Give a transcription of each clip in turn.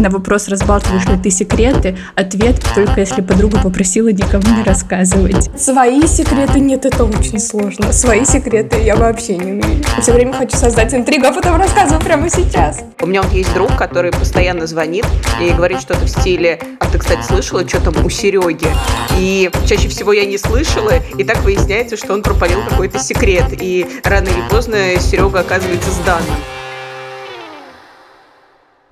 На вопрос, разбалтываешь ли ты секреты, ответ только если подруга попросила никому не рассказывать. Свои секреты нет, это очень сложно. Свои секреты я вообще не умею. Все время хочу создать интригу, а потом рассказываю прямо сейчас. У меня вот есть друг, который постоянно звонит и говорит что-то в стиле «А ты, кстати, слышала, что там у Сереги?» И чаще всего я не слышала, и так выясняется, что он пропалил какой-то секрет. И рано или поздно Серега оказывается сданным.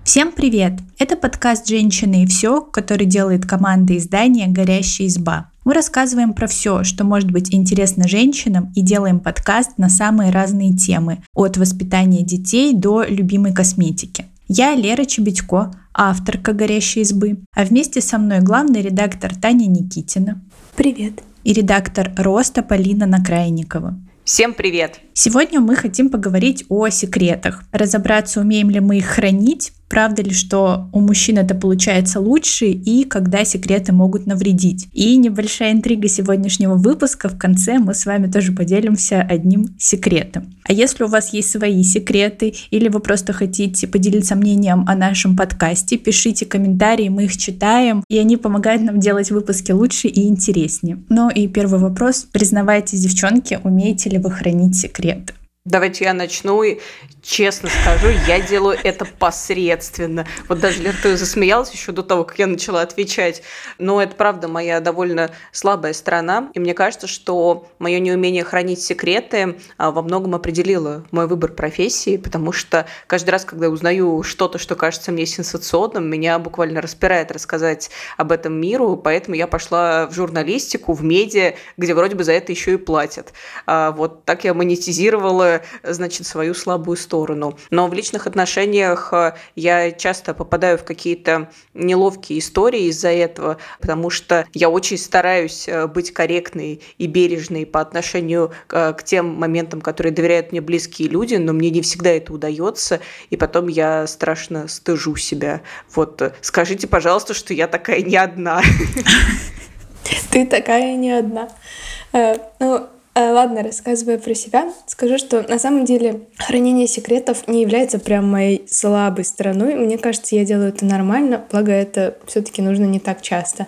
Всем привет! Это подкаст «Женщины и все», который делает команда издания «Горящая изба». Мы рассказываем про все, что может быть интересно женщинам и делаем подкаст на самые разные темы, от воспитания детей до любимой косметики. Я Лера Чебедько, авторка «Горящей избы», а вместе со мной главный редактор Таня Никитина. Привет. И редактор «Роста» Полина Накрайникова. Всем привет! Сегодня мы хотим поговорить о секретах. Разобраться, умеем ли мы их хранить, правда ли, что у мужчин это получается лучше и когда секреты могут навредить. И небольшая интрига сегодняшнего выпуска. В конце мы с вами тоже поделимся одним секретом. А если у вас есть свои секреты или вы просто хотите поделиться мнением о нашем подкасте, пишите комментарии, мы их читаем, и они помогают нам делать выпуски лучше и интереснее. Ну и первый вопрос. Признавайтесь, девчонки, умеете ли вы хранить секреты? Давайте я начну. Честно скажу, я делаю это посредственно. Вот даже Лерта засмеялась еще до того, как я начала отвечать. Но это правда моя довольно слабая сторона. И мне кажется, что мое неумение хранить секреты а, во многом определило мой выбор профессии, потому что каждый раз, когда я узнаю что-то, что кажется мне сенсационным, меня буквально распирает рассказать об этом миру, поэтому я пошла в журналистику, в медиа, где вроде бы за это еще и платят. А, вот так я монетизировала значит, свою слабую сторону. Но в личных отношениях э, я часто попадаю в какие-то неловкие истории из-за этого, потому что я очень стараюсь э, быть корректной и бережной по отношению э, к тем моментам, которые доверяют мне близкие люди, но мне не всегда это удается, и потом я страшно стыжу себя. Вот скажите, пожалуйста, что я такая не одна. Ты такая не одна. Ну, ладно, рассказывая про себя, скажу, что на самом деле хранение секретов не является прям моей слабой стороной. Мне кажется, я делаю это нормально, благо это все-таки нужно не так часто.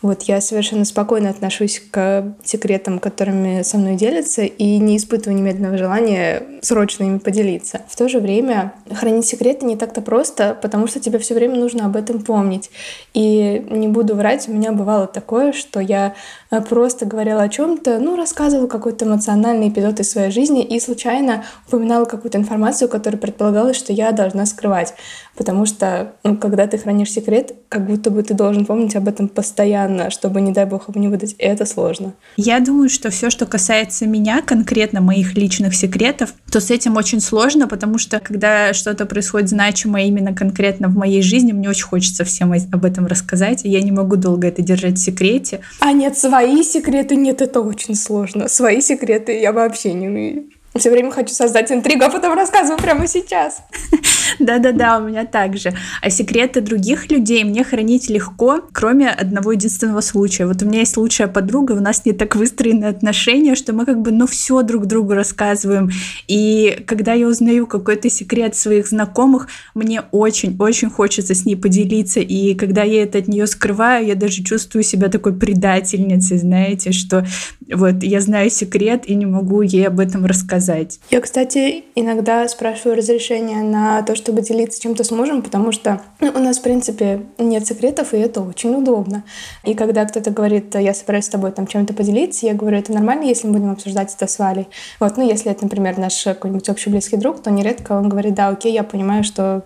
Вот я совершенно спокойно отношусь к секретам, которыми со мной делятся, и не испытываю немедленного желания срочно ими поделиться. В то же время хранить секреты не так-то просто, потому что тебе все время нужно об этом помнить. И не буду врать, у меня бывало такое, что я э, просто говорила о чем-то, ну, рассказывала какой-то эмоциональный эпизод из своей жизни и случайно упоминала какую-то информацию, которую предполагалось, что я должна скрывать. Потому что, ну, когда ты хранишь секрет, как будто бы ты должен помнить об этом постоянно, чтобы, не дай бог, его не выдать. Это сложно. Я думаю, что все, что касается меня, конкретно моих личных секретов, то с этим очень сложно, потому что когда что-то происходит значимое именно конкретно в моей жизни, мне очень хочется всем об этом рассказать, и я не могу долго это держать в секрете. А нет, свои секреты, нет, это очень сложно. Свои секреты я вообще не умею. Все время хочу создать интригу, а потом рассказываю прямо сейчас. Да-да-да, у меня также. А секреты других людей мне хранить легко, кроме одного единственного случая. Вот у меня есть лучшая подруга, у нас не так выстроены отношения, что мы как бы, ну, все друг другу рассказываем. И когда я узнаю какой-то секрет своих знакомых, мне очень-очень хочется с ней поделиться. И когда я это от нее скрываю, я даже чувствую себя такой предательницей, знаете, что вот я знаю секрет и не могу ей об этом рассказать. Я, кстати, иногда спрашиваю разрешение на то, чтобы делиться чем-то с мужем, потому что ну, у нас, в принципе, нет секретов, и это очень удобно. И когда кто-то говорит, я собираюсь с тобой там чем-то поделиться, я говорю, это нормально, если мы будем обсуждать это с Валей. Вот, ну, если это, например, наш какой-нибудь общий близкий друг, то нередко он говорит, да, окей, я понимаю, что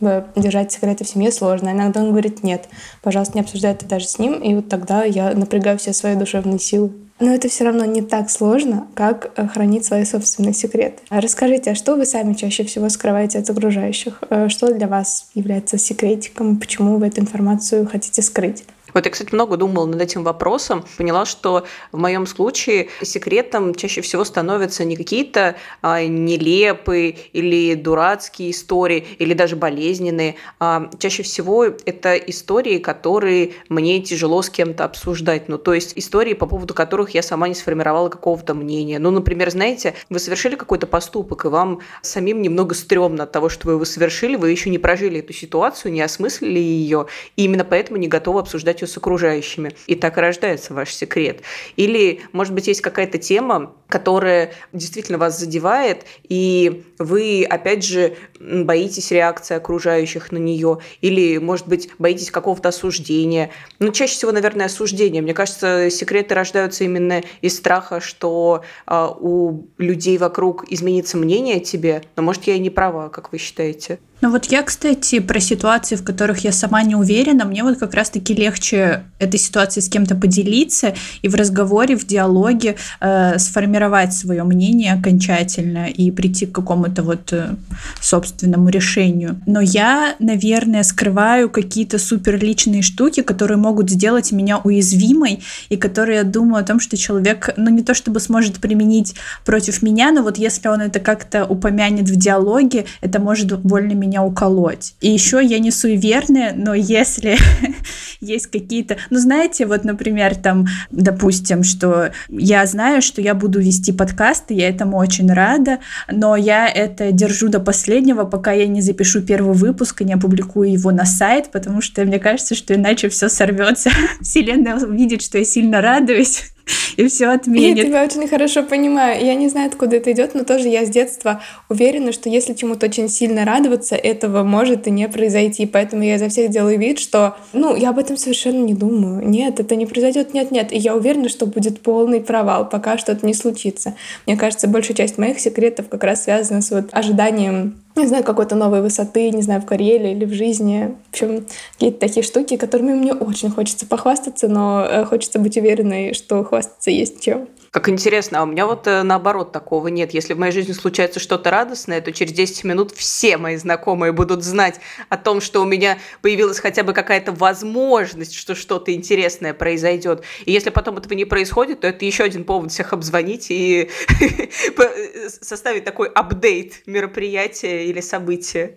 держать секреты в семье сложно. Иногда он говорит, нет, пожалуйста, не обсуждай это даже с ним, и вот тогда я напрягаю все свои душевные силы. Но это все равно не так сложно, как э, хранить свои собственные секреты. А расскажите, а что вы сами чаще всего скрываете от окружающих? Э, что для вас является секретиком? Почему вы эту информацию хотите скрыть? Вот я, кстати, много думала над этим вопросом, поняла, что в моем случае секретом чаще всего становятся не какие-то а, нелепые или дурацкие истории, или даже болезненные, а чаще всего это истории, которые мне тяжело с кем-то обсуждать. Ну, то есть истории, по поводу которых я сама не сформировала какого-то мнения. Ну, например, знаете, вы совершили какой-то поступок, и вам самим немного стрёмно от того, что вы его совершили, вы еще не прожили эту ситуацию, не осмыслили ее, и именно поэтому не готовы обсуждать ее с окружающими. И так рождается ваш секрет. Или, может быть, есть какая-то тема, которая действительно вас задевает, и вы, опять же, боитесь реакции окружающих на нее, или, может быть, боитесь какого-то осуждения. Ну, чаще всего, наверное, осуждения. Мне кажется, секреты рождаются именно из страха, что э, у людей вокруг изменится мнение о тебе. Но, может, я и не права, как вы считаете? Ну вот я, кстати, про ситуации, в которых я сама не уверена, мне вот как раз-таки легче этой ситуации с кем-то поделиться и в разговоре, в диалоге э, сформировать свое мнение окончательно и прийти к какому-то вот э, собственному решению. Но я, наверное, скрываю какие-то суперличные штуки, которые могут сделать меня уязвимой и которые я думаю о том, что человек, ну не то чтобы сможет применить против меня, но вот если он это как-то упомянет в диалоге, это может больно меня уколоть. И еще я не суеверная, но если есть какие-то... Ну, знаете, вот, например, там, допустим, что я знаю, что я буду вести подкасты, я этому очень рада, но я это держу до последнего, пока я не запишу первый выпуск и не опубликую его на сайт, потому что мне кажется, что иначе все сорвется. Вселенная увидит, что я сильно радуюсь, и все отменит. Я тебя очень хорошо понимаю. Я не знаю, откуда это идет, но тоже я с детства уверена, что если чему-то очень сильно радоваться, этого может и не произойти. Поэтому я изо всех делаю вид, что, ну, я об этом совершенно не думаю. Нет, это не произойдет, нет, нет. И я уверена, что будет полный провал, пока что-то не случится. Мне кажется, большая часть моих секретов как раз связана с вот ожиданием не знаю, какой-то новой высоты, не знаю, в карьере или в жизни. В общем, какие-то такие штуки, которыми мне очень хочется похвастаться, но э, хочется быть уверенной, что хвастаться есть чем. Как интересно, а у меня вот э, наоборот такого нет. Если в моей жизни случается что-то радостное, то через 10 минут все мои знакомые будут знать о том, что у меня появилась хотя бы какая-то возможность, что что-то интересное произойдет. И если потом этого не происходит, то это еще один повод всех обзвонить и составить такой апдейт мероприятия или события.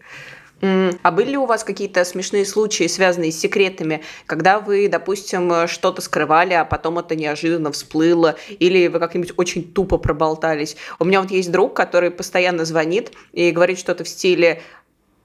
А были ли у вас какие-то смешные случаи, связанные с секретами, когда вы, допустим, что-то скрывали, а потом это неожиданно всплыло, или вы как-нибудь очень тупо проболтались? У меня вот есть друг, который постоянно звонит и говорит что-то в стиле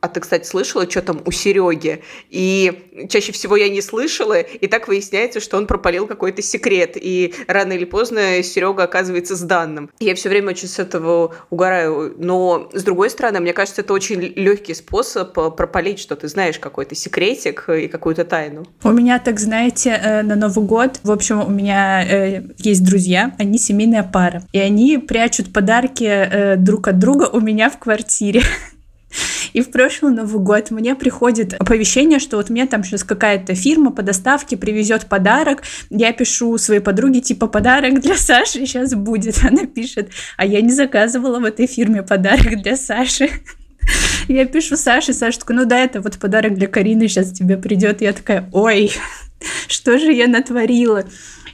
а ты, кстати, слышала, что там у Сереги? И чаще всего я не слышала, и так выясняется, что он пропалил какой-то секрет, и рано или поздно Серега оказывается с данным. Я все время очень с этого угораю, но с другой стороны, мне кажется, это очень легкий способ пропалить, что ты знаешь какой-то секретик и какую-то тайну. У меня, так знаете, э, на Новый год, в общем, у меня э, есть друзья, они семейная пара, и они прячут подарки э, друг от друга у меня в квартире. И в прошлый Новый год мне приходит оповещение, что вот мне там сейчас какая-то фирма по доставке привезет подарок. Я пишу своей подруге, типа, подарок для Саши сейчас будет. Она пишет, а я не заказывала в этой фирме подарок для Саши. Я пишу Саше, Саша такой, ну да, это вот подарок для Карины сейчас тебе придет. Я такая, ой, что же я натворила?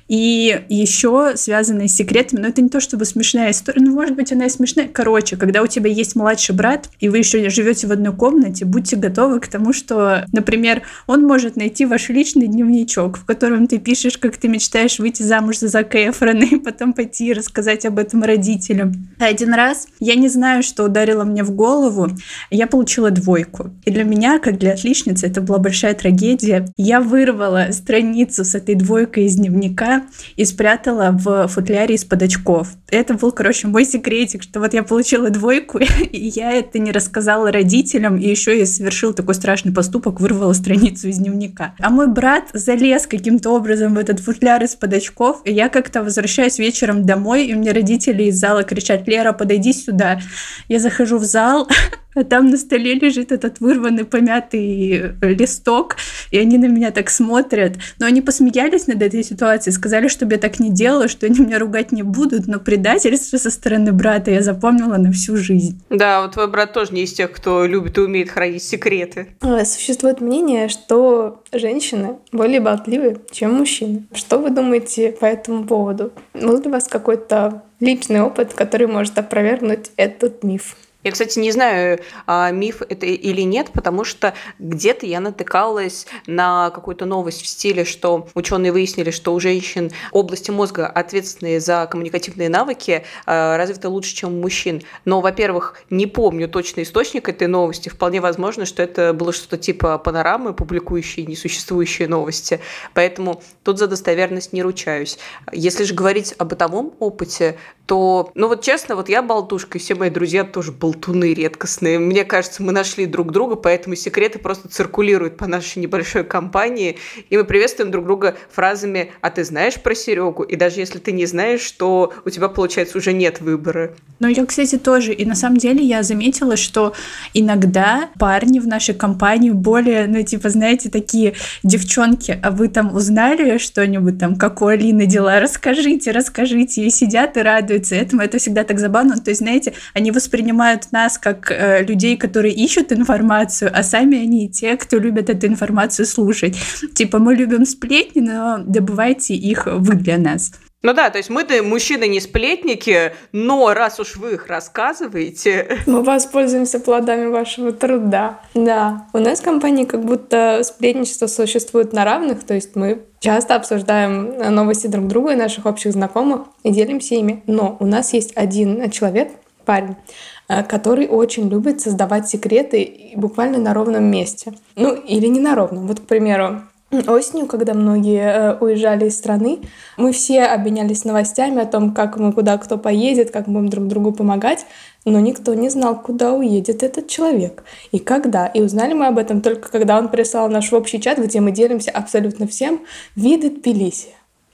И еще связанные с секретами, но это не то чтобы смешная история, ну, может быть, она и смешная. Короче, когда у тебя есть младший брат, и вы еще живете в одной комнате, будьте готовы к тому, что, например, он может найти ваш личный дневничок, в котором ты пишешь, как ты мечтаешь выйти замуж за Зака Эфрона, и потом пойти и рассказать об этом родителям. Один раз, я не знаю, что ударило мне в голову, я получила двойку. И для меня, как для отличницы, это была большая трагедия. Я вырвала страницу с этой двойкой из дневника, и спрятала в футляре из-под очков. Это был, короче, мой секретик, что вот я получила двойку, и я это не рассказала родителям, и еще я совершил такой страшный поступок, вырвала страницу из дневника. А мой брат залез каким-то образом в этот футляр из-под очков, и я как-то возвращаюсь вечером домой, и мне родители из зала кричат, Лера, подойди сюда. Я захожу в зал, а там на столе лежит этот вырванный помятый листок, и они на меня так смотрят. Но они посмеялись над этой ситуацией, сказали, чтобы я так не делала, что они меня ругать не будут, но предательство со стороны брата я запомнила на всю жизнь. Да, вот твой брат тоже не из тех, кто любит и умеет хранить секреты. А, существует мнение, что женщины более болтливы, чем мужчины. Что вы думаете по этому поводу? Был ли у вас какой-то личный опыт, который может опровергнуть этот миф? Я, кстати, не знаю, а, миф это или нет, потому что где-то я натыкалась на какую-то новость в стиле, что ученые выяснили, что у женщин области мозга, ответственные за коммуникативные навыки, а, развиты лучше, чем у мужчин. Но, во-первых, не помню точный источник этой новости. Вполне возможно, что это было что-то типа панорамы, публикующие несуществующие новости. Поэтому тут за достоверность не ручаюсь. Если же говорить об бытовом опыте, то, ну вот честно, вот я болтушка, и все мои друзья тоже болтуны редкостные. Мне кажется, мы нашли друг друга, поэтому секреты просто циркулируют по нашей небольшой компании, и мы приветствуем друг друга фразами «А ты знаешь про Серегу?» И даже если ты не знаешь, то у тебя, получается, уже нет выбора. Ну, я, кстати, тоже. И на самом деле я заметила, что иногда парни в нашей компании более, ну, типа, знаете, такие девчонки, а вы там узнали что-нибудь там, как у Алины дела? Расскажите, расскажите. И сидят и радуются этому. Это всегда так забавно. То есть, знаете, они воспринимают нас как э, людей, которые ищут информацию, а сами они те, кто любят эту информацию слушать. Типа, мы любим сплетни, но добывайте их вы для нас. Ну да, то есть мы-то мужчины не сплетники, но раз уж вы их рассказываете... Мы воспользуемся плодами вашего труда. Да, у нас в компании как будто сплетничество существует на равных, то есть мы часто обсуждаем новости друг друга и наших общих знакомых и делимся ими. Но у нас есть один человек, парень, э, который очень любит создавать секреты буквально на ровном месте. Ну, или не на ровном. Вот, к примеру, Осенью, когда многие э, уезжали из страны, мы все обменялись новостями о том, как мы куда кто поедет, как мы будем друг другу помогать, но никто не знал, куда уедет этот человек и когда. И узнали мы об этом только когда он прислал наш общий чат, где мы делимся абсолютно всем, виды Тбилиси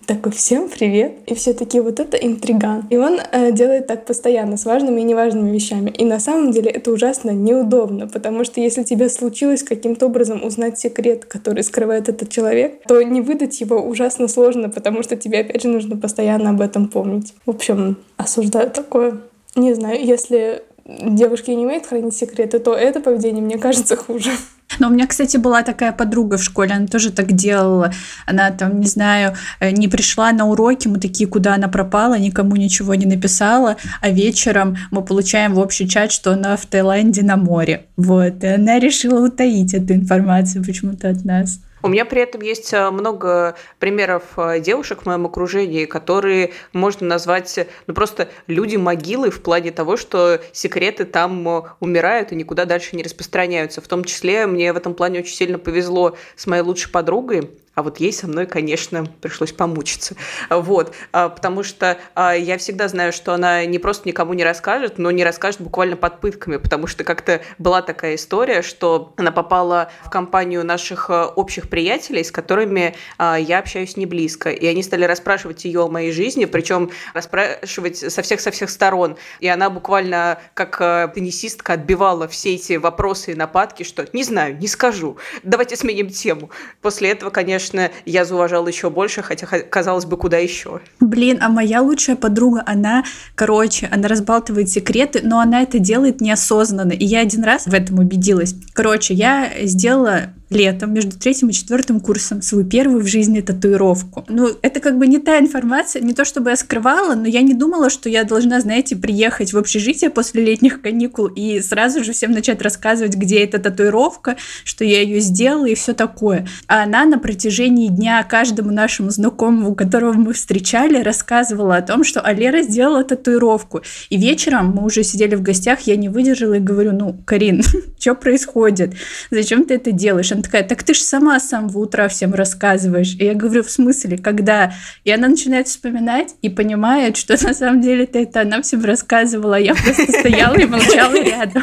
такой, всем привет. И все такие, вот это интриган. И он э, делает так постоянно, с важными и неважными вещами. И на самом деле это ужасно неудобно, потому что если тебе случилось каким-то образом узнать секрет, который скрывает этот человек, то не выдать его ужасно сложно, потому что тебе опять же нужно постоянно об этом помнить. В общем, осуждаю такое. Не знаю, если девушки не умеют хранить секреты, то это поведение, мне кажется, хуже. Но у меня, кстати, была такая подруга в школе, она тоже так делала. Она там, не знаю, э, не пришла на уроки, мы такие, куда она пропала, никому ничего не написала, а вечером мы получаем в общий чат, что она в Таиланде на море. Вот, и она решила утаить эту информацию почему-то от нас. У меня при этом есть э, много примеров э, девушек в моем окружении, которые можно назвать ну, просто люди-могилы в плане того, что секреты там э, умирают и никуда дальше не распространяются. В том числе мне в этом плане очень сильно повезло с моей лучшей подругой. А вот ей со мной, конечно, пришлось помучиться. Вот, а, потому что а, я всегда знаю, что она не просто никому не расскажет, но не расскажет буквально под пытками, потому что как-то была такая история, что она попала в компанию наших а, общих приятелей, с которыми я общаюсь не близко, и они стали расспрашивать ее о моей жизни, причем расспрашивать со всех со всех сторон, и она буквально как теннисистка отбивала все эти вопросы и нападки, что не знаю, не скажу, давайте сменим тему. После этого, конечно, конечно, я зауважала еще больше, хотя, казалось бы, куда еще. Блин, а моя лучшая подруга, она, короче, она разбалтывает секреты, но она это делает неосознанно. И я один раз в этом убедилась. Короче, я сделала летом между третьим и четвертым курсом свою первую в жизни татуировку. Ну, это как бы не та информация, не то чтобы я скрывала, но я не думала, что я должна, знаете, приехать в общежитие после летних каникул и сразу же всем начать рассказывать, где эта татуировка, что я ее сделала и все такое. А она на протяжении дня каждому нашему знакомому, которого мы встречали, рассказывала о том, что Алера сделала татуировку. И вечером мы уже сидели в гостях, я не выдержала и говорю, ну, Карин, что происходит? Зачем ты это делаешь? Она такая, так ты же сама с самого утра всем рассказываешь. И я говорю, в смысле, когда? И она начинает вспоминать и понимает, что на самом деле это она всем рассказывала, а я просто стояла и молчала рядом.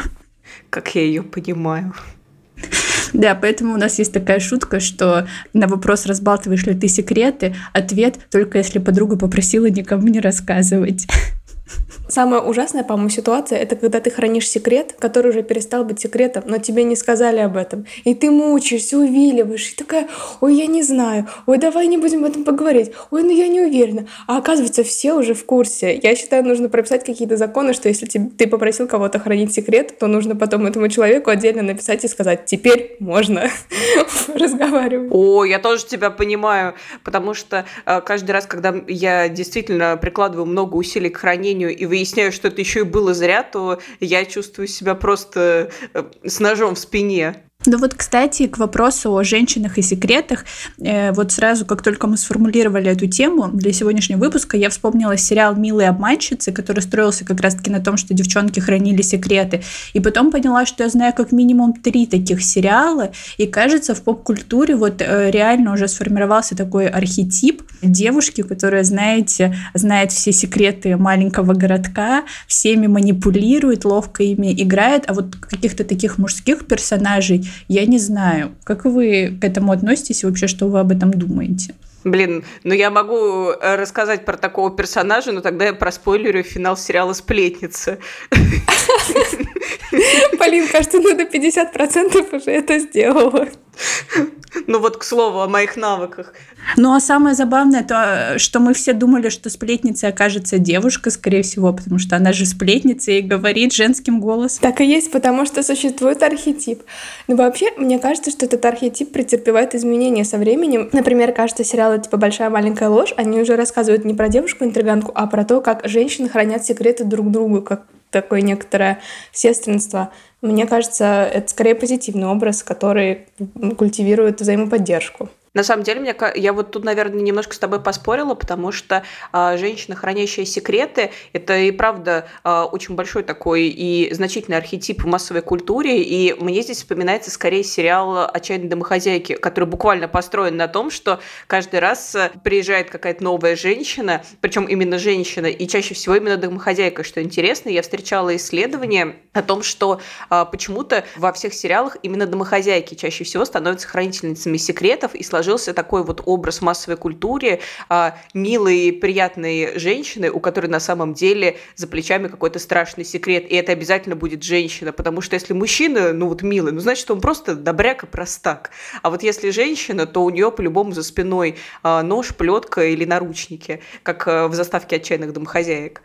Как я ее понимаю. Да, поэтому у нас есть такая шутка, что на вопрос, разбалтываешь ли ты секреты, ответ только если подруга попросила никому не рассказывать. Самая ужасная, по-моему, ситуация, это когда ты хранишь секрет, который уже перестал быть секретом, но тебе не сказали об этом. И ты мучаешься, увиливаешь, и такая, ой, я не знаю, ой, давай не будем об этом поговорить, ой, ну я не уверена. А оказывается, все уже в курсе. Я считаю, нужно прописать какие-то законы, что если ты попросил кого-то хранить секрет, то нужно потом этому человеку отдельно написать и сказать, теперь можно разговаривать. О, я тоже тебя понимаю, потому что э, каждый раз, когда я действительно прикладываю много усилий к хранению и выясняю, что это еще и было зря, то я чувствую себя просто э, с ножом в спине. Ну вот, кстати, к вопросу о женщинах и секретах, э, вот сразу, как только мы сформулировали эту тему для сегодняшнего выпуска, я вспомнила сериал «Милые обманщицы», который строился как раз-таки на том, что девчонки хранили секреты. И потом поняла, что я знаю как минимум три таких сериала, и кажется, в поп-культуре вот э, реально уже сформировался такой архетип девушки, которая, знаете, знает все секреты маленького городка, всеми манипулирует, ловко ими играет, а вот каких-то таких мужских персонажей я не знаю, как вы к этому относитесь и вообще, что вы об этом думаете? Блин, ну я могу э, рассказать про такого персонажа, но тогда я проспойлерю финал сериала «Сплетница». Полин, кажется, ну до 50% уже это сделала. Ну вот, к слову, о моих навыках. Ну а самое забавное, то, что мы все думали, что сплетницей окажется девушка, скорее всего, потому что она же сплетница и говорит женским голосом. Так и есть, потому что существует архетип. Но вообще, мне кажется, что этот архетип претерпевает изменения со временем. Например, кажется, сериалы типа «Большая маленькая ложь», они уже рассказывают не про девушку-интриганку, а про то, как женщины хранят секреты друг другу, как такое некоторое сестринство. Мне кажется, это скорее позитивный образ, который культивирует взаимоподдержку. На самом деле, мне, я вот тут, наверное, немножко с тобой поспорила, потому что э, женщина, хранящая секреты, это и правда э, очень большой такой и значительный архетип в массовой культуре, и мне здесь вспоминается скорее сериал «Отчаянные домохозяйки», который буквально построен на том, что каждый раз э, приезжает какая-то новая женщина, причем именно женщина, и чаще всего именно домохозяйка, что интересно, я встречала исследования о том, что э, почему-то во всех сериалах именно домохозяйки чаще всего становятся хранительницами секретов и сложилось сложился такой вот образ в массовой культуре а, милой, приятной женщины, у которой на самом деле за плечами какой-то страшный секрет. И это обязательно будет женщина, потому что если мужчина, ну вот милый, ну значит он просто добряк и простак. А вот если женщина, то у нее по-любому за спиной а, нож, плетка или наручники, как а, в заставке отчаянных домохозяек.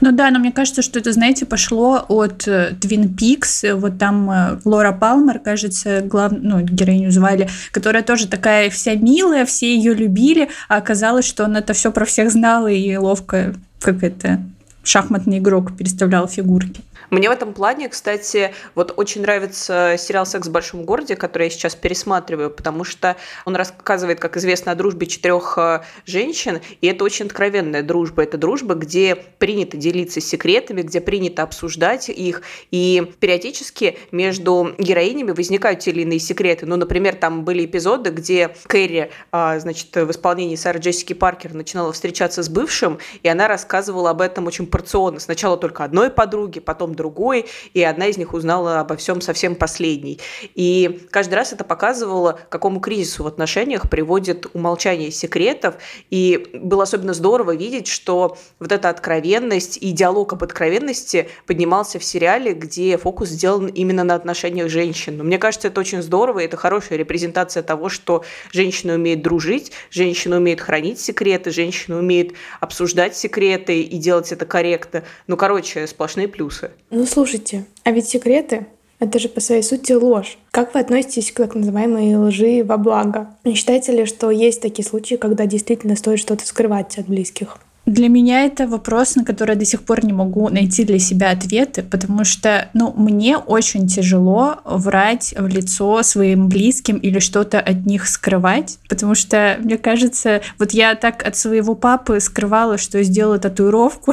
Ну да, но мне кажется, что это, знаете, пошло от Твин Пикс. Вот там э, Лора Палмер, кажется, глав... ну, героиню звали, которая тоже такая вся милая, все ее любили, а оказалось, что он это все про всех знал и ловко, как это, шахматный игрок переставлял фигурки. Мне в этом плане, кстати, вот очень нравится сериал «Секс в большом городе», который я сейчас пересматриваю, потому что он рассказывает, как известно, о дружбе четырех э, женщин, и это очень откровенная дружба. Это дружба, где принято делиться секретами, где принято обсуждать их, и периодически между героинями возникают те или иные секреты. Ну, например, там были эпизоды, где Кэрри, а, значит, в исполнении Сары Джессики Паркер начинала встречаться с бывшим, и она рассказывала об этом очень порционно. Сначала только одной подруге, потом другой, и одна из них узнала обо всем совсем последней. И каждый раз это показывало, к какому кризису в отношениях приводит умолчание секретов, и было особенно здорово видеть, что вот эта откровенность и диалог об откровенности поднимался в сериале, где фокус сделан именно на отношениях женщин. Но мне кажется, это очень здорово, и это хорошая репрезентация того, что женщина умеет дружить, женщина умеет хранить секреты, женщина умеет обсуждать секреты и делать это корректно. Ну, короче, сплошные плюсы. Ну, слушайте, а ведь секреты — это же по своей сути ложь. Как вы относитесь к так называемой лжи во благо? Не считаете ли, что есть такие случаи, когда действительно стоит что-то скрывать от близких? Для меня это вопрос, на который я до сих пор не могу найти для себя ответы, потому что, ну, мне очень тяжело врать в лицо своим близким или что-то от них скрывать, потому что, мне кажется, вот я так от своего папы скрывала, что сделала татуировку,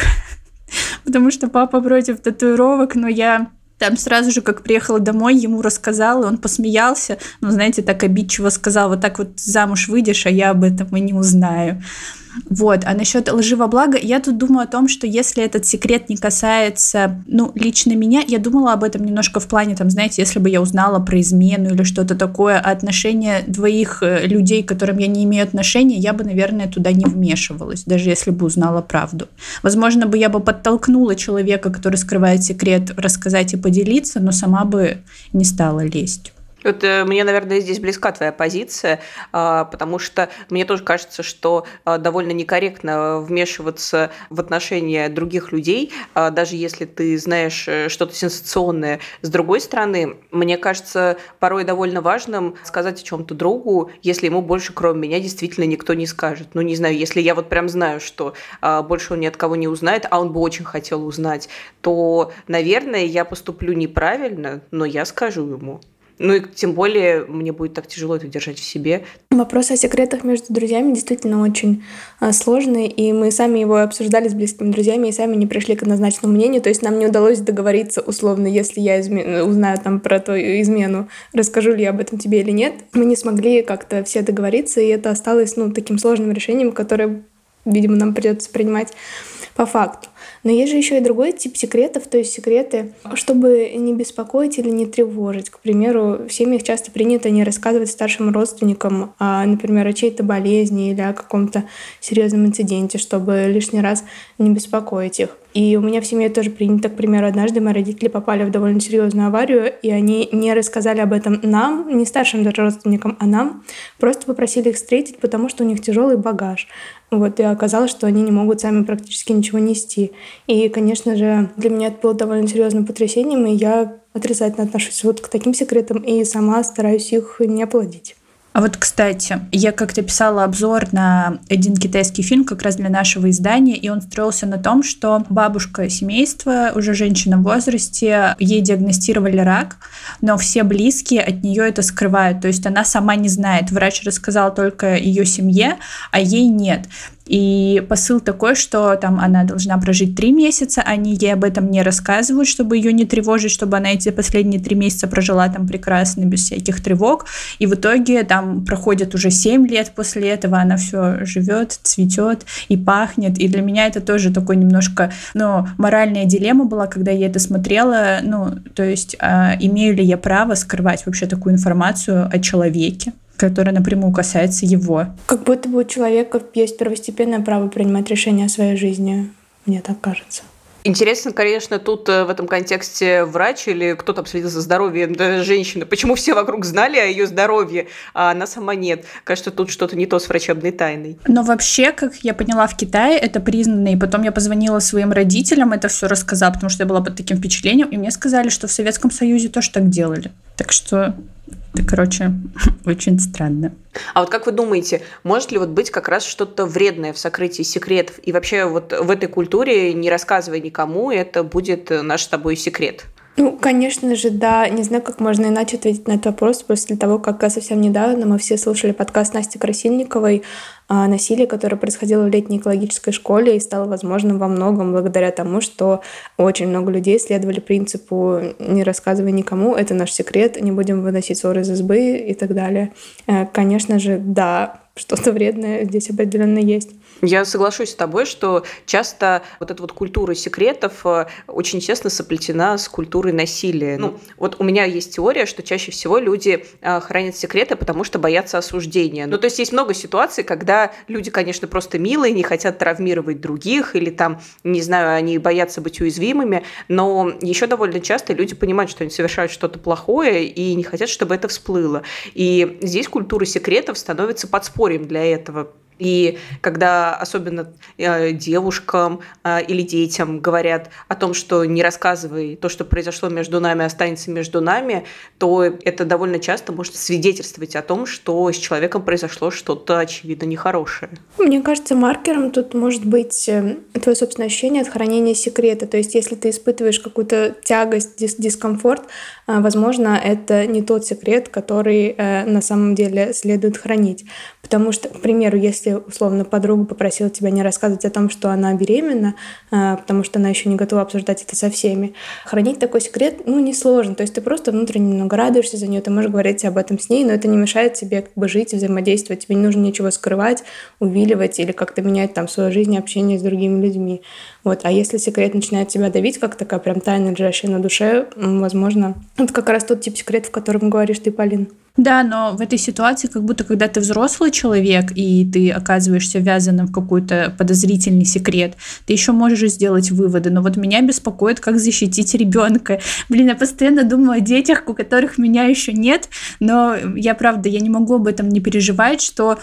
потому что папа против татуировок, но я там сразу же, как приехала домой, ему рассказала, он посмеялся, ну, знаете, так обидчиво сказал, вот так вот замуж выйдешь, а я об этом и не узнаю. Вот. А насчет лживого блага, я тут думаю о том, что если этот секрет не касается, ну, лично меня, я думала об этом немножко в плане, там, знаете, если бы я узнала про измену или что-то такое, а отношения двоих э, людей, к которым я не имею отношения, я бы, наверное, туда не вмешивалась, даже если бы узнала правду. Возможно, бы я бы подтолкнула человека, который скрывает секрет, рассказать и поделиться, но сама бы не стала лезть. Вот э, мне, наверное, здесь близка твоя позиция, а, потому что мне тоже кажется, что а, довольно некорректно вмешиваться в отношения других людей, а, даже если ты знаешь э, что-то сенсационное. С другой стороны, мне кажется, порой довольно важным сказать о чем-то другу, если ему больше, кроме меня, действительно никто не скажет. Ну, не знаю, если я вот прям знаю, что больше он ни от кого не узнает, а он бы очень хотел узнать, то, наверное, я поступлю неправильно, но я скажу ему. Ну и тем более мне будет так тяжело это держать в себе. Вопрос о секретах между друзьями действительно очень а, сложный, и мы сами его обсуждали с близкими друзьями и сами не пришли к однозначному мнению. То есть нам не удалось договориться условно, если я изме... узнаю там про твою измену, расскажу ли я об этом тебе или нет. Мы не смогли как-то все договориться, и это осталось ну, таким сложным решением, которое, видимо, нам придется принимать по факту. Но есть же еще и другой тип секретов, то есть секреты, чтобы не беспокоить или не тревожить. К примеру, в семьях часто принято не рассказывать старшим родственникам, а, например, о чьей-то болезни или о каком-то серьезном инциденте, чтобы лишний раз не беспокоить их. И у меня в семье тоже принято, к примеру, однажды мои родители попали в довольно серьезную аварию, и они не рассказали об этом нам, не старшим даже родственникам, а нам, просто попросили их встретить, потому что у них тяжелый багаж. Вот, и оказалось, что они не могут сами практически ничего нести. И, конечно же, для меня это было довольно серьезным потрясением, и я отрицательно отношусь вот к таким секретам и сама стараюсь их не плодить. А вот, кстати, я как-то писала обзор на один китайский фильм как раз для нашего издания, и он строился на том, что бабушка семейства, уже женщина в возрасте, ей диагностировали рак, но все близкие от нее это скрывают, то есть она сама не знает. Врач рассказал только ее семье, а ей нет. И посыл такой, что там она должна прожить три месяца, они ей об этом не рассказывают, чтобы ее не тревожить, чтобы она эти последние три месяца прожила там прекрасно, без всяких тревог. И в итоге там проходит уже семь лет после этого, она все живет, цветет и пахнет. И для меня это тоже такой немножко, ну, моральная дилемма была, когда я это смотрела. Ну, то есть, а, имею ли я право скрывать вообще такую информацию о человеке? Которая напрямую касается его. Как будто бы у человека есть первостепенное право принимать решения о своей жизни, мне так кажется. Интересно, конечно, тут э, в этом контексте врач или кто там следил за здоровьем да, женщины. Почему все вокруг знали о ее здоровье, а она сама нет? Кажется, тут что-то не то с врачебной тайной. Но вообще, как я поняла, в Китае это признано. И потом я позвонила своим родителям, это все рассказала, потому что я была под таким впечатлением. И мне сказали, что в Советском Союзе тоже так делали. Так что это, короче, очень странно. А вот как вы думаете, может ли вот быть как раз что-то вредное в сокрытии секретов? И вообще вот в этой культуре, не рассказывай никому, это будет наш с тобой секрет? Ну, конечно же, да. Не знаю, как можно иначе ответить на этот вопрос после того, как совсем недавно мы все слушали подкаст Насти Красильниковой о насилии, которое происходило в летней экологической школе и стало возможным во многом благодаря тому, что очень много людей следовали принципу «не рассказывай никому, это наш секрет, не будем выносить ссоры из избы» и так далее. Э, конечно же, да, что-то вредное здесь определенно есть. Я соглашусь с тобой, что часто вот эта вот культура секретов э, очень тесно соплетена с культурой насилия. Ну, вот у меня есть теория, что чаще всего люди э, хранят секреты, потому что боятся осуждения. Ну, то есть есть много ситуаций, когда люди, конечно, просто милые, не хотят травмировать других, или там, не знаю, они боятся быть уязвимыми, но еще довольно часто люди понимают, что они совершают что-то плохое и не хотят, чтобы это всплыло. И здесь культура секретов становится подспорьем для этого. И когда особенно э, девушкам э, или детям говорят о том, что не рассказывай то, что произошло между нами, останется между нами, то это довольно часто может свидетельствовать о том, что с человеком произошло что-то очевидно нехорошее. Мне кажется, маркером тут может быть э, твое собственное ощущение от хранения секрета. То есть, если ты испытываешь какую-то тягость, дис дискомфорт, возможно, это не тот секрет, который на самом деле следует хранить. Потому что, к примеру, если условно подруга попросила тебя не рассказывать о том, что она беременна, а, потому что она еще не готова обсуждать это со всеми, хранить такой секрет, ну, несложно. То есть ты просто внутренне немного радуешься за нее, ты можешь говорить об этом с ней, но это не мешает тебе как бы жить, взаимодействовать. Тебе не нужно ничего скрывать, увиливать или как-то менять там свою жизнь, общение с другими людьми. Вот. А если секрет начинает тебя давить, как такая прям тайна, лежащая на душе, возможно, это как раз тот тип секрета, в котором говоришь ты, Полин. Да, но в этой ситуации, как будто когда ты взрослый человек и ты оказываешься ввязанным в какой-то подозрительный секрет, ты еще можешь сделать выводы. Но вот меня беспокоит, как защитить ребенка. Блин, я постоянно думаю о детях, у которых меня еще нет, но я правда, я не могу об этом не переживать, что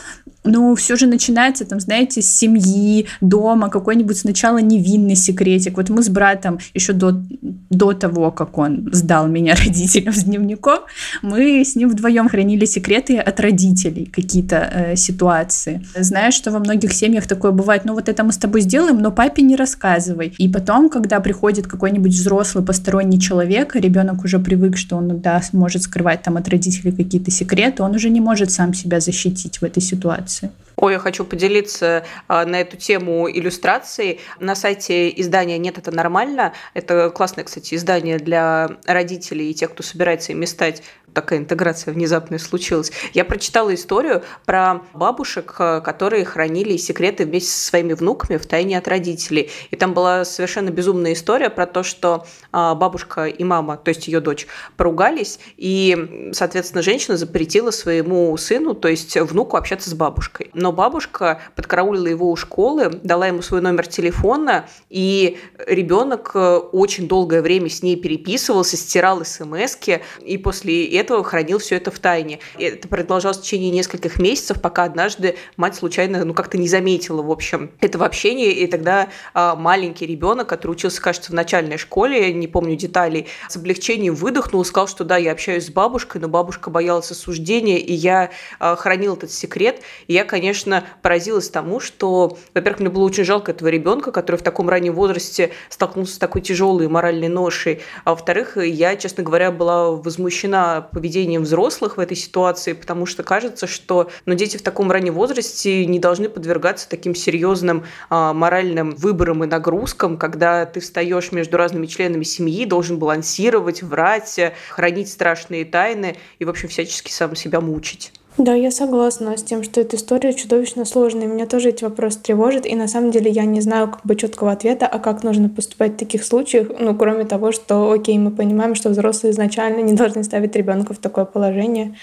ну, все же начинается, там, знаете, с семьи, дома, какой-нибудь сначала невинный секретик. Вот мы с братом еще до, до того, как он сдал меня родителям с дневником, мы с ним вдвоем хранили секреты от родителей, какие-то э, ситуации. Знаешь, что во многих семьях такое бывает, ну вот это мы с тобой сделаем, но папе не рассказывай. И потом, когда приходит какой-нибудь взрослый посторонний человек, ребенок уже привык, что он да, может скрывать там от родителей какие-то секреты, он уже не может сам себя защитить в этой ситуации. Ой, я хочу поделиться а, на эту тему иллюстрацией. На сайте издания «Нет, это нормально». Это классное, кстати, издание для родителей и тех, кто собирается ими стать такая интеграция внезапная случилась. Я прочитала историю про бабушек, э, которые хранили секреты вместе со своими внуками в тайне от родителей. И там была совершенно безумная история про то, что а, бабушка и мама, то есть ее дочь, поругались, и, соответственно, женщина запретила своему сыну, то есть внуку, общаться с бабушкой. Но бабушка подкараулила его у школы, дала ему свой номер телефона, и ребенок э, очень долгое время с ней переписывался, стирал смс и после этого хранил все это в тайне. И это продолжалось в течение нескольких месяцев, пока однажды мать случайно, ну, как-то не заметила, в общем, этого общения, и тогда а, маленький ребенок, который учился, кажется, в начальной школе, не помню деталей, с облегчением выдохнул сказал, что да, я общаюсь с бабушкой, но бабушка боялась осуждения, и я а, хранил этот секрет. И я, конечно, поразилась тому, что, во-первых, мне было очень жалко этого ребенка, который в таком раннем возрасте столкнулся с такой тяжелой моральной ношей. А во-вторых, я, честно говоря, была возмущена поведением взрослых в этой ситуации, потому что кажется, что ну, дети в таком раннем возрасте не должны подвергаться таким серьезным а, моральным выборам и нагрузкам, когда ты встаешь между разными членами семьи, должен балансировать, врать, хранить страшные тайны и, в общем, всячески сам себя мучить. Да, я согласна с тем, что эта история чудовищно сложная. Меня тоже эти вопросы тревожат. И на самом деле я не знаю как бы четкого ответа, а как нужно поступать в таких случаях. Ну, кроме того, что, окей, мы понимаем, что взрослые изначально не должны ставить ребенка в такое положение.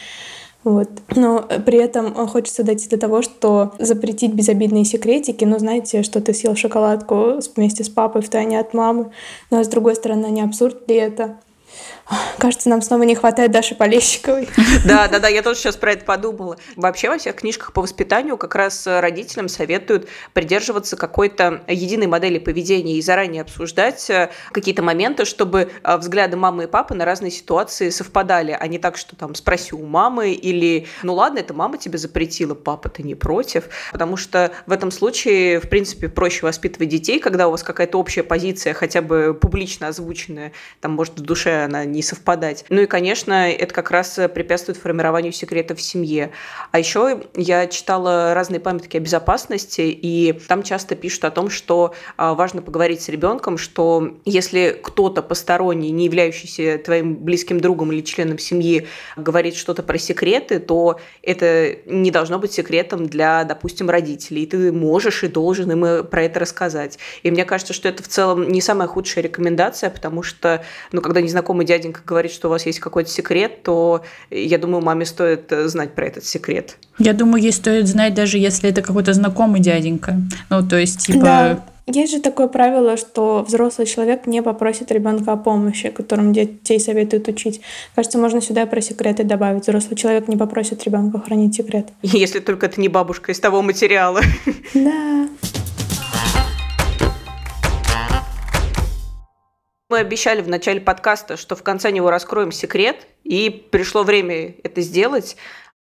Вот. Но при этом хочется дойти до того, что запретить безобидные секретики, ну, знаете, что ты съел шоколадку вместе с папой в тайне от мамы, но с другой стороны, не абсурд ли это? Кажется, нам снова не хватает Даши Полещиковой. Да, да, да, я тоже сейчас про это подумала. Вообще во всех книжках по воспитанию как раз родителям советуют придерживаться какой-то единой модели поведения и заранее обсуждать э, какие-то моменты, чтобы э, взгляды мамы и папы на разные ситуации совпадали, а не так, что там спроси у мамы или ну ладно, это мама тебе запретила, папа ты не против, потому что в этом случае, в принципе, проще воспитывать детей, когда у вас какая-то общая позиция, хотя бы публично озвученная, там, может, в душе она не совпадать. Ну и, конечно, это как раз препятствует формированию секретов в семье. А еще я читала разные памятки о безопасности, и там часто пишут о том, что а, важно поговорить с ребенком, что если кто-то посторонний, не являющийся твоим близким другом или членом семьи, говорит что-то про секреты, то это не должно быть секретом для, допустим, родителей. ты можешь и должен им про это рассказать. И мне кажется, что это в целом не самая худшая рекомендация, потому что, ну, когда незнакомый дяденька говорит, что у вас есть какой-то секрет, то я думаю, маме стоит э, знать про этот секрет. Я думаю, ей стоит знать, даже если это какой-то знакомый дяденька. Ну, то есть, типа... Да. Есть же такое правило, что взрослый человек не попросит ребенка о помощи, которым детей советуют учить. Кажется, можно сюда про секреты добавить. Взрослый человек не попросит ребенка хранить секрет. Если только это не бабушка из того материала. Да. Мы обещали в начале подкаста, что в конце него раскроем секрет, и пришло время это сделать.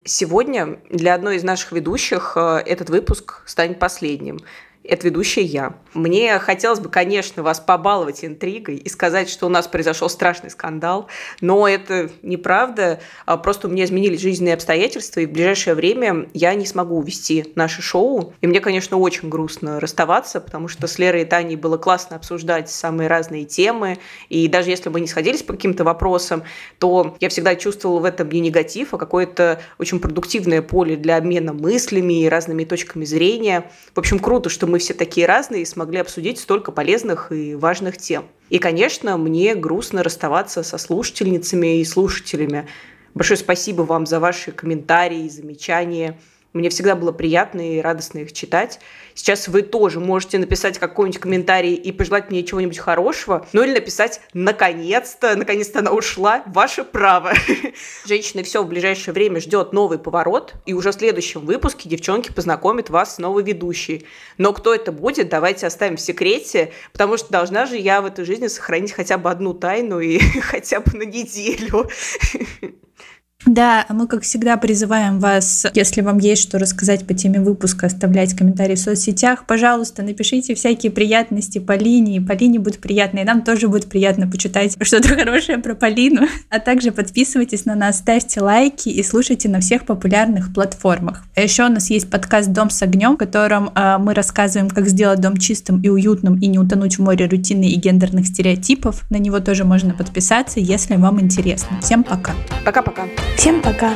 Сегодня для одной из наших ведущих э, этот выпуск станет последним. Это ведущая я. Мне хотелось бы, конечно, вас побаловать интригой и сказать, что у нас произошел страшный скандал, но это неправда. А просто у меня изменились жизненные обстоятельства, и в ближайшее время я не смогу вести наше шоу. И мне, конечно, очень грустно расставаться, потому что с Лерой и Таней было классно обсуждать самые разные темы. И даже если мы не сходились по каким-то вопросам, то я всегда чувствовала в этом не негатив, а какое-то очень продуктивное поле для обмена мыслями и разными точками зрения. В общем, круто, что все такие разные и смогли обсудить столько полезных и важных тем. И, конечно, мне грустно расставаться со слушательницами и слушателями. Большое спасибо вам за ваши комментарии, замечания. Мне всегда было приятно и радостно их читать. Сейчас вы тоже можете написать какой-нибудь комментарий и пожелать мне чего-нибудь хорошего, ну или написать «наконец-то», «наконец-то она ушла», ваше право. Женщины все в ближайшее время ждет новый поворот, и уже в следующем выпуске девчонки познакомят вас с новой ведущей. Но кто это будет, давайте оставим в секрете, потому что должна же я в этой жизни сохранить хотя бы одну тайну и хотя бы на неделю. Да, мы, как всегда, призываем вас, если вам есть что рассказать по теме выпуска, оставлять комментарии в соцсетях. Пожалуйста, напишите всякие приятности Полине, и Полине будет приятно, и нам тоже будет приятно почитать что-то хорошее про Полину. А также подписывайтесь на нас, ставьте лайки и слушайте на всех популярных платформах. А еще у нас есть подкаст «Дом с огнем», в котором э, мы рассказываем, как сделать дом чистым и уютным, и не утонуть в море рутины и гендерных стереотипов. На него тоже можно подписаться, если вам интересно. Всем пока. Пока-пока. Всем пока!